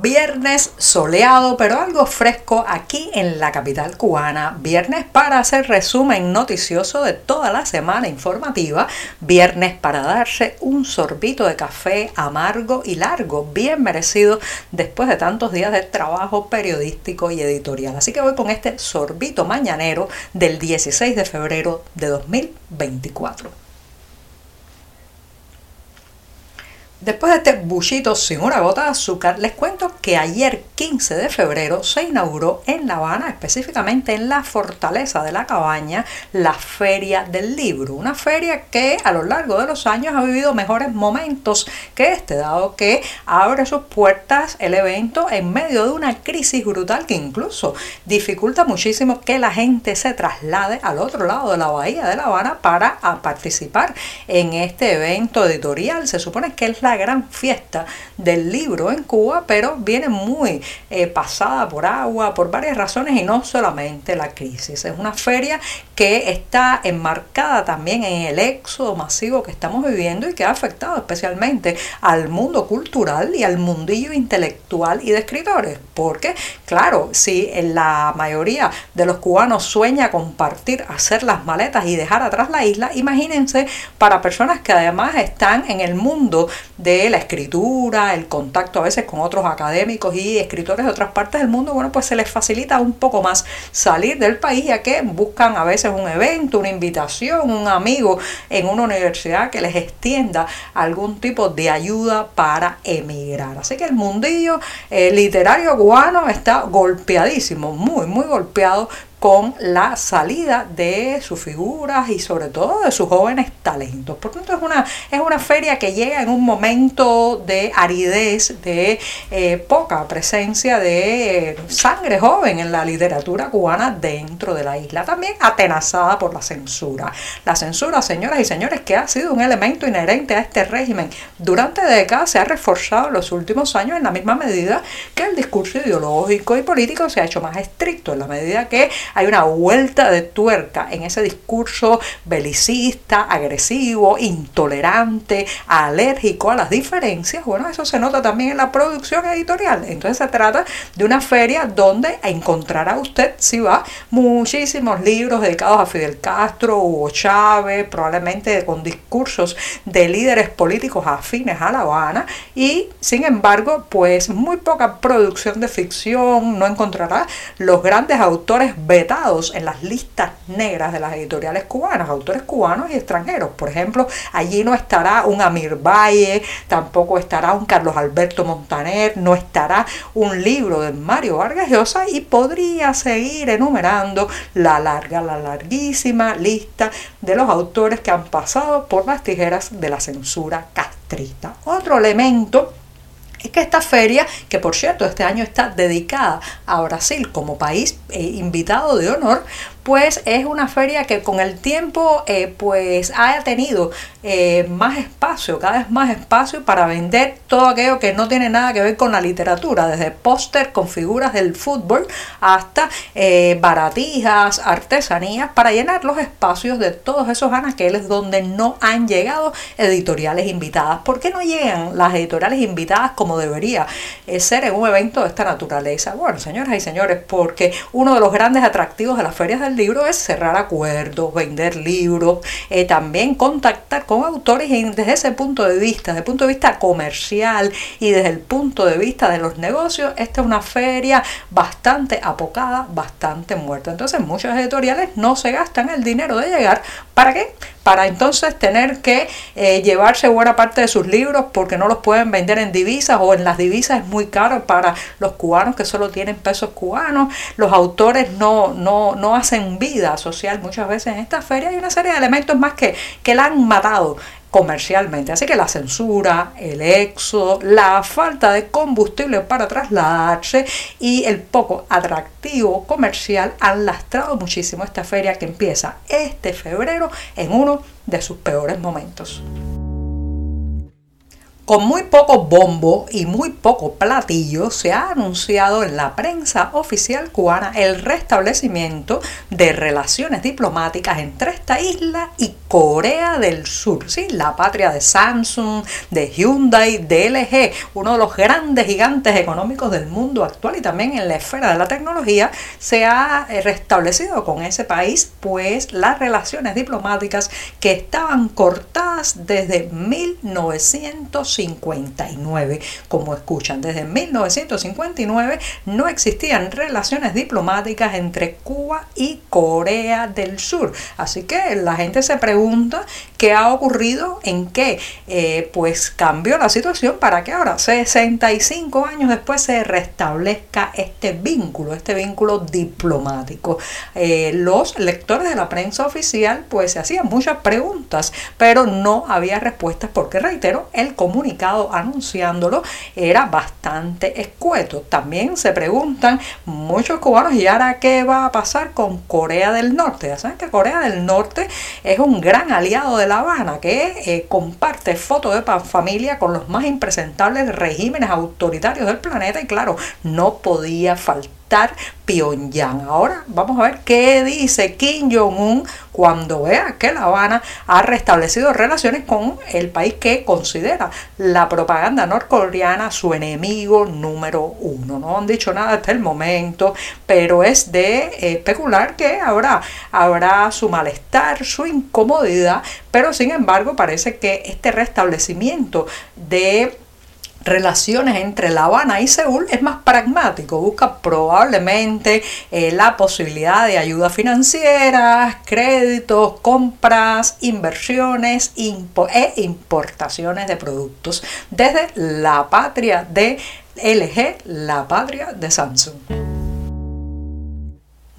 Viernes soleado, pero algo fresco aquí en la capital cubana. Viernes para hacer resumen noticioso de toda la semana informativa. Viernes para darse un sorbito de café amargo y largo, bien merecido después de tantos días de trabajo periodístico y editorial. Así que voy con este sorbito mañanero del 16 de febrero de 2024. Después de este bullito sin una gota de azúcar, les cuento que ayer 15 de febrero se inauguró en La Habana, específicamente en la Fortaleza de la Cabaña, la Feria del Libro. Una feria que a lo largo de los años ha vivido mejores momentos que este, dado que abre sus puertas el evento en medio de una crisis brutal que incluso dificulta muchísimo que la gente se traslade al otro lado de la bahía de La Habana para participar en este evento editorial. Se supone que es la gran fiesta del libro en Cuba, pero viene muy eh, pasada por agua por varias razones y no solamente la crisis. Es una feria que está enmarcada también en el éxodo masivo que estamos viviendo y que ha afectado especialmente al mundo cultural y al mundillo intelectual y de escritores. Porque, claro, si la mayoría de los cubanos sueña compartir, hacer las maletas y dejar atrás la isla, imagínense para personas que además están en el mundo de la escritura, el contacto a veces con otros académicos y escritores de otras partes del mundo, bueno, pues se les facilita un poco más salir del país ya que buscan a veces un evento, una invitación, un amigo en una universidad que les extienda algún tipo de ayuda para emigrar. Así que el mundillo eh, literario cubano está golpeadísimo, muy, muy golpeado con la salida de sus figuras y sobre todo de sus jóvenes talentos. Por tanto, es una, es una feria que llega en un momento de aridez, de eh, poca presencia de sangre joven en la literatura cubana dentro de la isla, también atenazada por la censura. La censura, señoras y señores, que ha sido un elemento inherente a este régimen durante décadas, se ha reforzado en los últimos años en la misma medida que el discurso ideológico y político se ha hecho más estricto, en la medida que hay una vuelta de tuerca en ese discurso belicista, agresivo, intolerante, alérgico a las diferencias. Bueno, eso se nota también en la producción editorial. Entonces se trata de una feria donde encontrará usted, si va, muchísimos libros dedicados a Fidel Castro, Hugo Chávez, probablemente con discursos de líderes políticos afines a La Habana y sin embargo, pues muy poca producción de ficción, no encontrará los grandes autores en las listas negras de las editoriales cubanas, autores cubanos y extranjeros. Por ejemplo, allí no estará un Amir Valle, tampoco estará un Carlos Alberto Montaner, no estará un libro de Mario Vargas Llosa y podría seguir enumerando la larga, la larguísima lista de los autores que han pasado por las tijeras de la censura castrista. Otro elemento es que esta feria, que por cierto este año está dedicada a Brasil como país eh, invitado de honor, pues es una feria que con el tiempo eh, pues ha tenido eh, más espacio, cada vez más espacio para vender todo aquello que no tiene nada que ver con la literatura, desde póster con figuras del fútbol hasta eh, baratijas, artesanías, para llenar los espacios de todos esos anaqueles donde no han llegado editoriales invitadas. ¿Por qué no llegan las editoriales invitadas como debería ser en un evento de esta naturaleza? Bueno, señoras y señores, porque uno de los grandes atractivos de las ferias del libro es cerrar acuerdos, vender libros, eh, también contactar con autores y desde ese punto de vista, desde el punto de vista comercial y desde el punto de vista de los negocios, esta es una feria bastante apocada, bastante muerta. Entonces muchos editoriales no se gastan el dinero de llegar. ¿Para qué? Para entonces tener que eh, llevarse buena parte de sus libros porque no los pueden vender en divisas o en las divisas es muy caro para los cubanos que solo tienen pesos cubanos. Los autores no, no, no hacen vida social muchas veces en esta feria hay una serie de elementos más que, que la han matado comercialmente. Así que la censura, el éxodo, la falta de combustible para trasladarse y el poco atractivo comercial han lastrado muchísimo esta feria que empieza este febrero en uno de sus peores momentos. Con muy poco bombo y muy poco platillo se ha anunciado en la prensa oficial cubana el restablecimiento de relaciones diplomáticas entre esta isla y Corea del Sur, ¿sí? la patria de Samsung, de Hyundai, de LG, uno de los grandes gigantes económicos del mundo actual y también en la esfera de la tecnología, se ha eh, restablecido con ese país pues las relaciones diplomáticas que estaban cortadas desde 1959. Como escuchan, desde 1959 no existían relaciones diplomáticas entre Cuba y Corea del Sur. Así que la gente se pregunta qué ha ocurrido, en qué eh, pues cambió la situación para que ahora, 65 años después, se restablezca este vínculo, este vínculo diplomático. Eh, los lectores de la prensa oficial pues se hacían muchas preguntas, pero no había respuestas porque, reitero, el comunicado anunciándolo era bastante escueto. También se preguntan muchos cubanos, ¿y ahora qué va a pasar con Corea del Norte? Ya saben que Corea del Norte es un gran aliado de La Habana que eh, comparte fotos de familia con los más impresentables regímenes autoritarios del planeta y claro, no podía faltar Pyongyang. Ahora vamos a ver qué dice Kim Jong-un cuando vea que La Habana ha restablecido relaciones con el país que considera la propaganda norcoreana su enemigo número uno. No han dicho nada hasta el momento, pero es de especular que ahora habrá su malestar, su incomodidad, pero sin embargo parece que este restablecimiento de relaciones entre La Habana y Seúl es más pragmático, busca probablemente eh, la posibilidad de ayuda financiera, créditos, compras, inversiones e importaciones de productos desde la patria de LG, la patria de Samsung.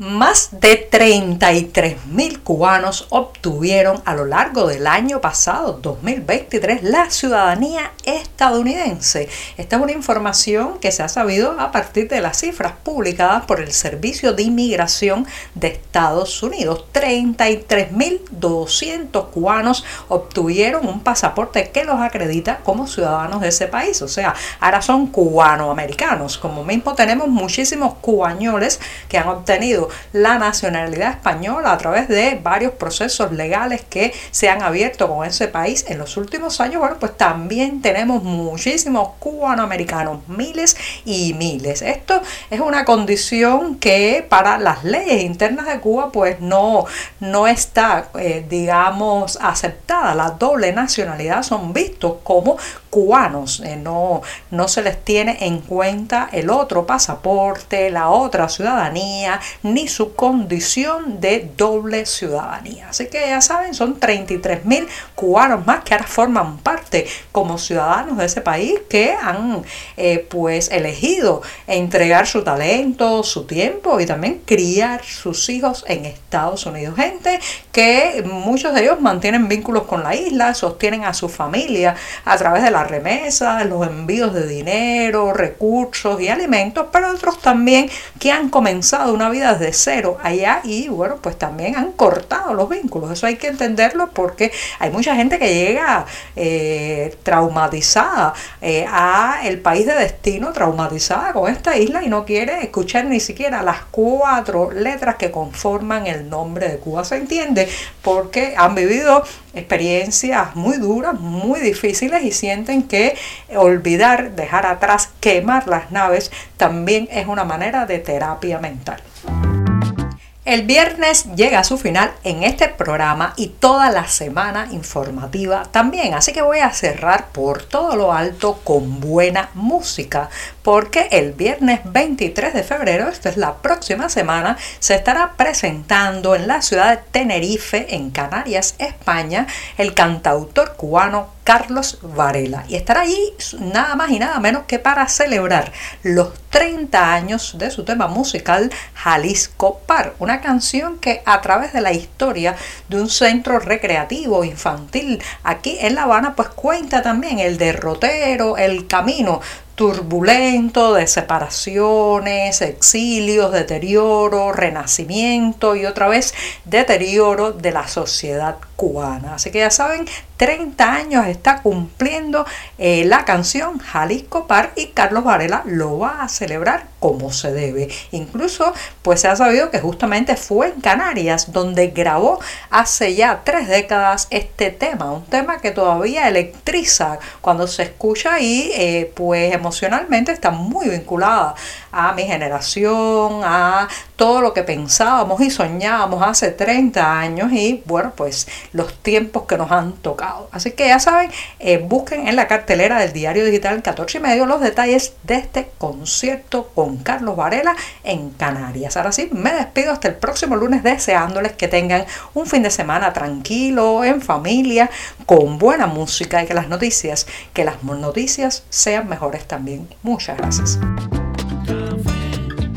Más de 33.000 cubanos obtuvieron a lo largo del año pasado, 2023, la ciudadanía estadounidense. Esta es una información que se ha sabido a partir de las cifras publicadas por el Servicio de Inmigración de Estados Unidos. 33.200 cubanos obtuvieron un pasaporte que los acredita como ciudadanos de ese país. O sea, ahora son cubanoamericanos. Como mismo tenemos muchísimos cubañoles que han obtenido la nacionalidad española a través de varios procesos legales que se han abierto con ese país en los últimos años. Bueno, pues también tenemos muchísimos cubanoamericanos, miles y miles. Esto es una condición que para las leyes internas de Cuba pues no, no está, eh, digamos, aceptada. La doble nacionalidad son vistos como cubanos, eh, no, no se les tiene en cuenta el otro pasaporte, la otra ciudadanía, ni su condición de doble ciudadanía. Así que ya saben, son 33 mil cubanos más que ahora forman parte como ciudadanos de ese país que han eh, pues elegido entregar su talento, su tiempo y también criar sus hijos en Estados Unidos. Gente que muchos de ellos mantienen vínculos con la isla, sostienen a su familia a través de las remesas, los envíos de dinero, recursos y alimentos, pero otros también que han comenzado una vida desde cero allá y bueno, pues también han cortado los vínculos. Eso hay que entenderlo porque hay mucha gente que llega eh, traumatizada eh, a el país de destino, traumatizada con esta isla y no quiere escuchar ni siquiera las cuatro letras que conforman el nombre de Cuba. ¿Se entiende? Porque han vivido experiencias muy duras, muy difíciles y sienten que olvidar, dejar atrás, quemar las naves también es una manera de terapia mental. El viernes llega a su final en este programa y toda la semana informativa también, así que voy a cerrar por todo lo alto con buena música, porque el viernes 23 de febrero, esto es la próxima semana, se estará presentando en la ciudad de Tenerife, en Canarias, España, el cantautor cubano Carlos Varela. Y estará allí nada más y nada menos que para celebrar los 30 años de su tema musical Jalisco Par, una canción que a través de la historia de un centro recreativo infantil aquí en La Habana, pues cuenta también el derrotero, el camino turbulento de separaciones, exilios, deterioro, renacimiento y otra vez deterioro de la sociedad cubana. Así que ya saben, 30 años está cumpliendo eh, la canción Jalisco Par y Carlos Varela lo va a celebrar como se debe. Incluso pues se ha sabido que justamente fue en Canarias donde grabó hace ya tres décadas este tema, un tema que todavía electriza cuando se escucha y eh, pues emocionalmente está muy vinculada a mi generación, a todo lo que pensábamos y soñábamos hace 30 años y bueno pues los tiempos que nos han tocado. Así que ya saben, eh, busquen en la cartelera del diario digital 14 y medio los detalles de este concierto con Carlos Varela en Canarias. Ahora sí, me despido hasta el próximo lunes deseándoles que tengan un fin de semana tranquilo, en familia, con buena música y que las noticias, que las noticias sean mejores también. Muchas gracias.